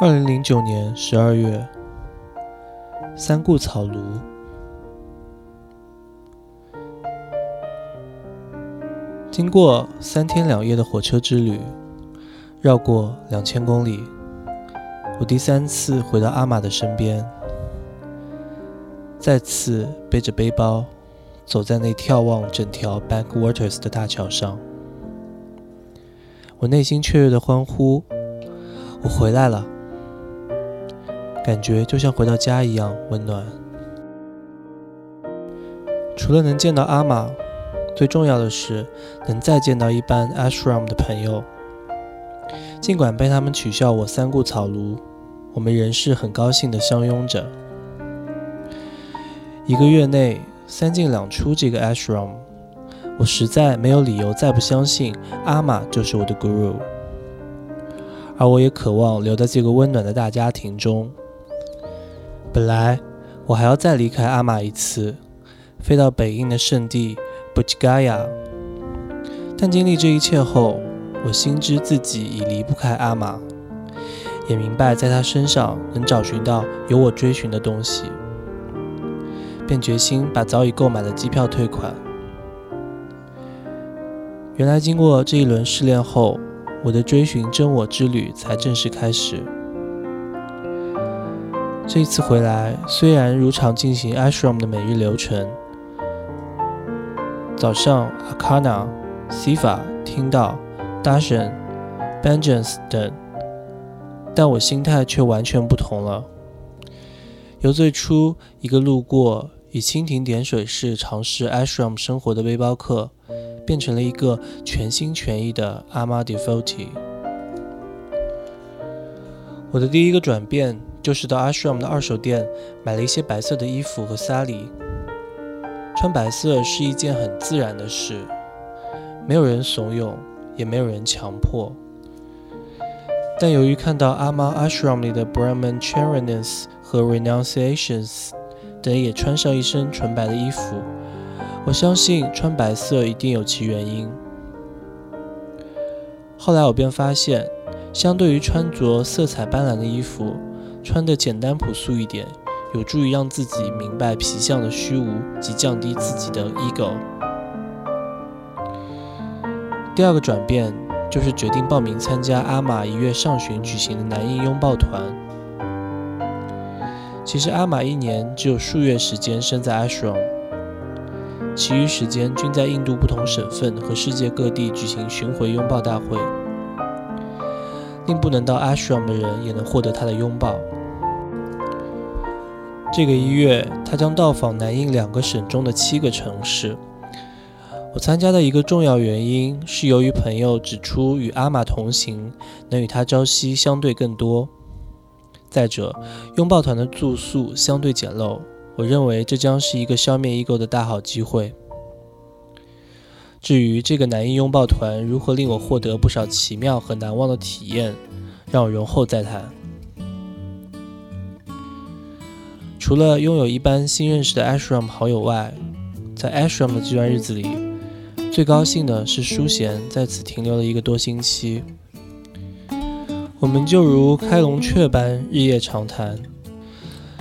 二零零九年十二月，三顾草庐。经过三天两夜的火车之旅，绕过两千公里，我第三次回到阿玛的身边，再次背着背包，走在那眺望整条 Backwaters 的大桥上，我内心雀跃的欢呼：“我回来了！”感觉就像回到家一样温暖。除了能见到阿玛，最重要的是能再见到一班 Ashram 的朋友。尽管被他们取笑我三顾草庐，我们仍是很高兴地相拥着。一个月内三进两出这个 Ashram，我实在没有理由再不相信阿玛就是我的 Guru，而我也渴望留在这个温暖的大家庭中。本来我还要再离开阿玛一次，飞到北印的圣地 Bujgaya，但经历这一切后，我心知自己已离不开阿玛，也明白在他身上能找寻到有我追寻的东西，便决心把早已购买的机票退款。原来经过这一轮试炼后，我的追寻真我之旅才正式开始。这次回来，虽然如常进行 Ashram 的每日流程，早上 Akana、Siva 听到 dashan、Benjans 等，但我心态却完全不同了。由最初一个路过以蜻蜓点水式尝试 Ashram 生活的背包客，变成了一个全心全意的 Ama Devotee。我的第一个转变。就是到 Ashram 的二手店买了一些白色的衣服和纱丽。穿白色是一件很自然的事，没有人怂恿，也没有人强迫。但由于看到阿妈 Ashram 里的 Brahman Charinas 和 Renunciations 等也穿上一身纯白的衣服，我相信穿白色一定有其原因。后来我便发现，相对于穿着色彩斑斓的衣服，穿的简单朴素一点，有助于让自己明白皮相的虚无及降低自己的 ego。第二个转变就是决定报名参加阿玛一月上旬举行的男婴拥抱团。其实阿玛一年只有数月时间身在 ashram，其余时间均在印度不同省份和世界各地举行巡回拥抱大会。令不能到 Ashram 的人也能获得他的拥抱。这个一月，他将到访南印两个省中的七个城市。我参加的一个重要原因是由于朋友指出，与阿玛同行能与他朝夕相对更多。再者，拥抱团的住宿相对简陋，我认为这将是一个消灭异构的大好机会。至于这个南印拥抱团如何令我获得不少奇妙和难忘的体验，让我容后再谈。除了拥有一班新认识的 Ashram 好友外，在 Ashram 的这段日子里，最高兴的是淑贤在此停留了一个多星期。我们就如开龙雀般日夜长谈。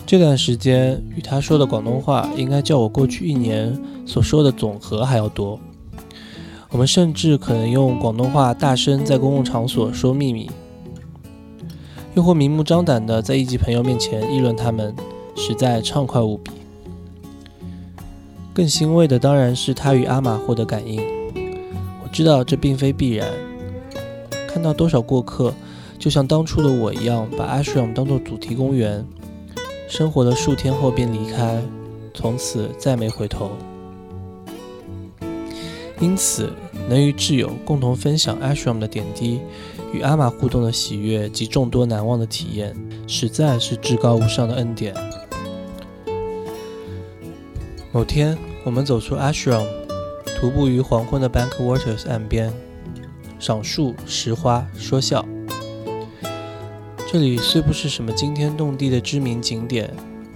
这段时间与他说的广东话，应该叫我过去一年所说的总和还要多。我们甚至可能用广东话大声在公共场所说秘密，又或明目张胆地在一级朋友面前议论他们，实在畅快无比。更欣慰的当然是他与阿玛获得感应。我知道这并非必然。看到多少过客，就像当初的我一样，把 Ashram 当做主题公园，生活了数天后便离开，从此再没回头。因此，能与挚友共同分享 Ashram 的点滴，与阿玛互动的喜悦及众多难忘的体验，实在是至高无上的恩典。某天，我们走出 Ashram，徒步于黄昏的 bank waters 岸边，赏树、拾花、说笑。这里虽不是什么惊天动地的知名景点，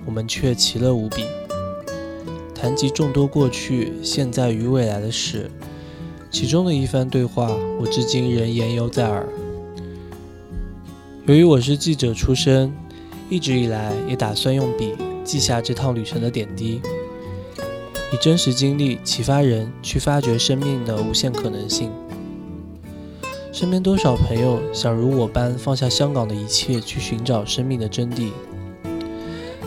我们却其乐无比。谈及众多过去、现在与未来的事，其中的一番对话，我至今仍言犹在耳。由于我是记者出身，一直以来也打算用笔记下这趟旅程的点滴，以真实经历启发人去发掘生命的无限可能性。身边多少朋友想如我般放下香港的一切去寻找生命的真谛，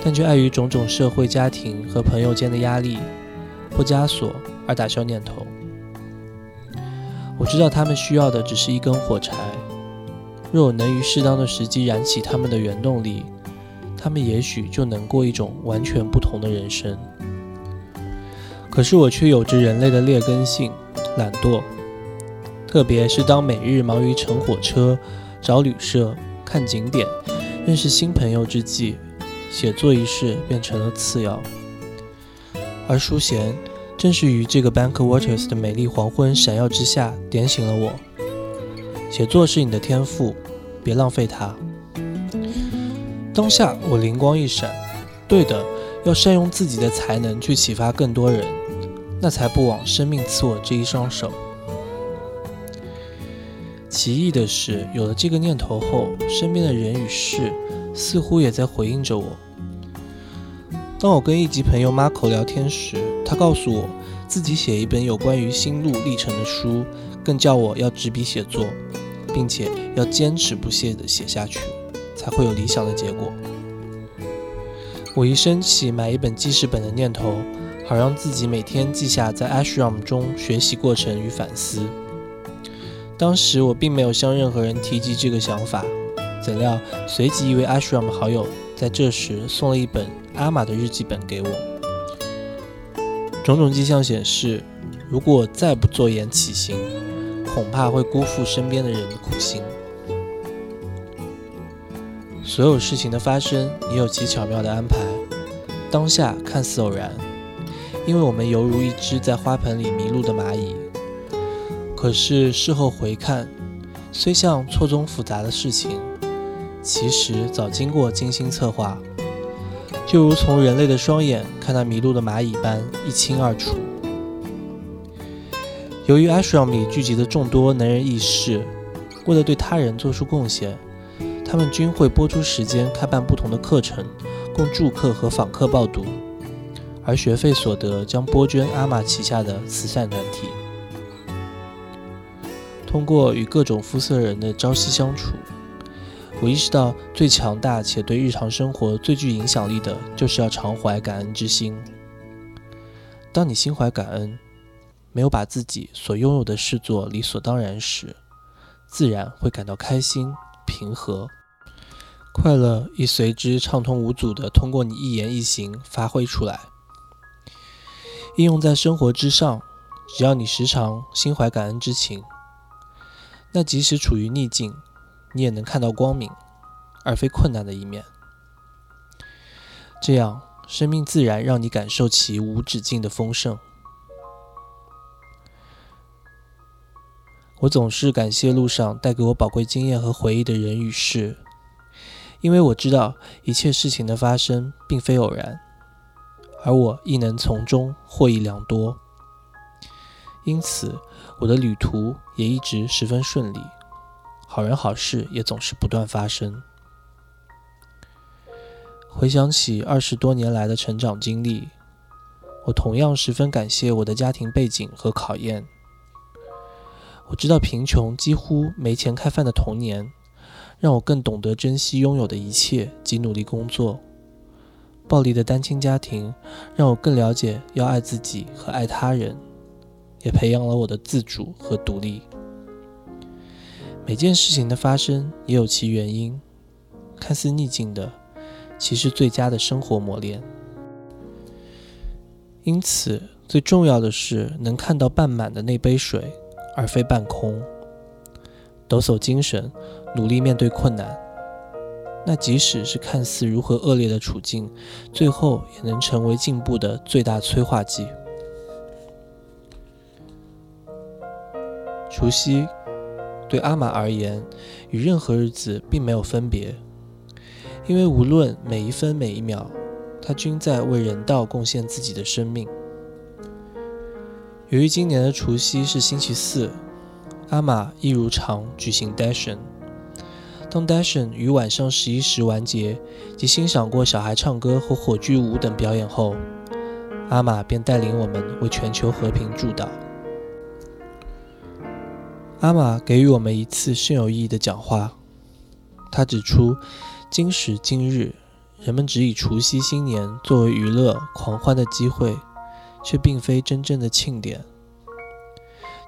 但却碍于种种社会、家庭和朋友间的压力或枷锁而打消念头。我知道他们需要的只是一根火柴。若我能于适当的时机燃起他们的原动力，他们也许就能过一种完全不同的人生。可是我却有着人类的劣根性，懒惰。特别是当每日忙于乘火车、找旅社、看景点、认识新朋友之际，写作一事变成了次要。而淑贤正是于这个 Bank Waters 的美丽黄昏闪耀之下，点醒了我。写作是你的天赋，别浪费它。当下我灵光一闪，对的，要善用自己的才能去启发更多人，那才不枉生命赐我这一双手。奇异的是，有了这个念头后，身边的人与事似乎也在回应着我。当我跟一级朋友 Marco 聊天时，他告诉我自己写一本有关于心路历程的书，更叫我要执笔写作。并且要坚持不懈地写下去，才会有理想的结果。我一生起买一本记事本的念头，好让自己每天记下在 Ashram 中学习过程与反思。当时我并没有向任何人提及这个想法，怎料随即一位 Ashram 好友在这时送了一本阿玛的日记本给我。种种迹象显示，如果我再不坐言起行，恐怕会辜负身边的人的苦心。所有事情的发生也有其巧妙的安排。当下看似偶然，因为我们犹如一只在花盆里迷路的蚂蚁。可是事后回看，虽像错综复杂的事情，其实早经过精心策划，就如从人类的双眼看那迷路的蚂蚁般一清二楚。由于 Ashram 里聚集的众多能人异士，为了对他人做出贡献，他们均会拨出时间开办不同的课程，供住客和访客报读，而学费所得将拨捐阿玛旗下的慈善团体。通过与各种肤色人的朝夕相处，我意识到最强大且对日常生活最具影响力的，就是要常怀感恩之心。当你心怀感恩。没有把自己所拥有的视作理所当然时，自然会感到开心、平和、快乐，亦随之畅通无阻地通过你一言一行发挥出来。应用在生活之上，只要你时常心怀感恩之情，那即使处于逆境，你也能看到光明，而非困难的一面。这样，生命自然让你感受其无止境的丰盛。我总是感谢路上带给我宝贵经验和回忆的人与事，因为我知道一切事情的发生并非偶然，而我亦能从中获益良多。因此，我的旅途也一直十分顺利，好人好事也总是不断发生。回想起二十多年来的成长经历，我同样十分感谢我的家庭背景和考验。我知道贫穷几乎没钱开饭的童年，让我更懂得珍惜拥有的一切及努力工作。暴力的单亲家庭让我更了解要爱自己和爱他人，也培养了我的自主和独立。每件事情的发生也有其原因，看似逆境的，其实最佳的生活磨练。因此，最重要的是能看到半满的那杯水。而非半空，抖擞精神，努力面对困难。那即使是看似如何恶劣的处境，最后也能成为进步的最大催化剂。除夕对阿玛而言，与任何日子并没有分别，因为无论每一分每一秒，他均在为人道贡献自己的生命。由于今年的除夕是星期四，阿玛一如常举行 Dashen。当 Dashen 于晚上十一时完结，及欣赏过小孩唱歌和火炬舞等表演后，阿玛便带领我们为全球和平祝祷。阿玛给予我们一次甚有意义的讲话。他指出，今时今日，人们只以除夕新年作为娱乐狂欢的机会，却并非真正的庆典。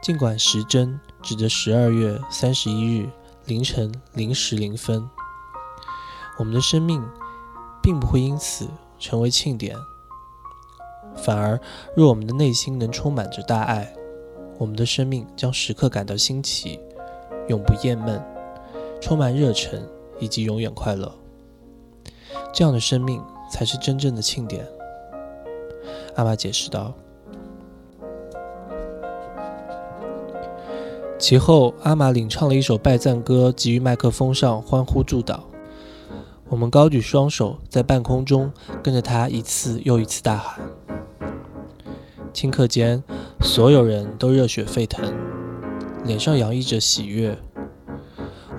尽管时针指着十二月三十一日凌晨零时零分，我们的生命并不会因此成为庆典。反而，若我们的内心能充满着大爱，我们的生命将时刻感到新奇，永不厌闷，充满热忱以及永远快乐。这样的生命才是真正的庆典。阿玛解释道。其后，阿玛领唱了一首拜赞歌，给予麦克风上欢呼祝祷。我们高举双手，在半空中跟着他一次又一次大喊。顷刻间，所有人都热血沸腾，脸上洋溢着喜悦。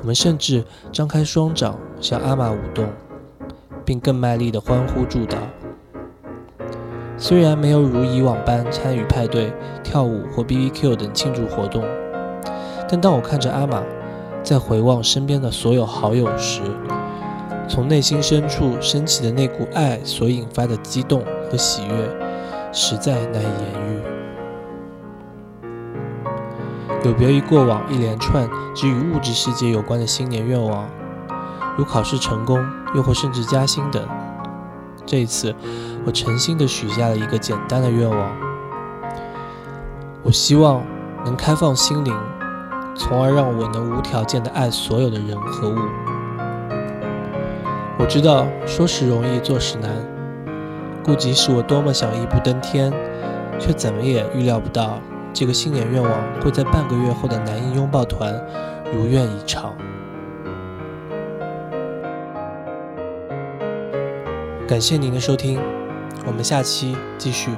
我们甚至张开双掌向阿玛舞动，并更卖力地欢呼祝祷。虽然没有如以往般参与派对、跳舞或 BBQ 等庆祝活动。但当我看着阿玛在回望身边的所有好友时，从内心深处升起的那股爱所引发的激动和喜悦，实在难以言喻。有别于过往一连串只与物质世界有关的新年愿望，如考试成功，又或甚至加薪等，这一次我诚心地许下了一个简单的愿望：我希望能开放心灵。从而让我能无条件的爱所有的人和物。我知道说时容易做时难，故即使我多么想一步登天，却怎么也预料不到这个新年愿望会在半个月后的男婴拥抱团如愿以偿。感谢您的收听，我们下期继续。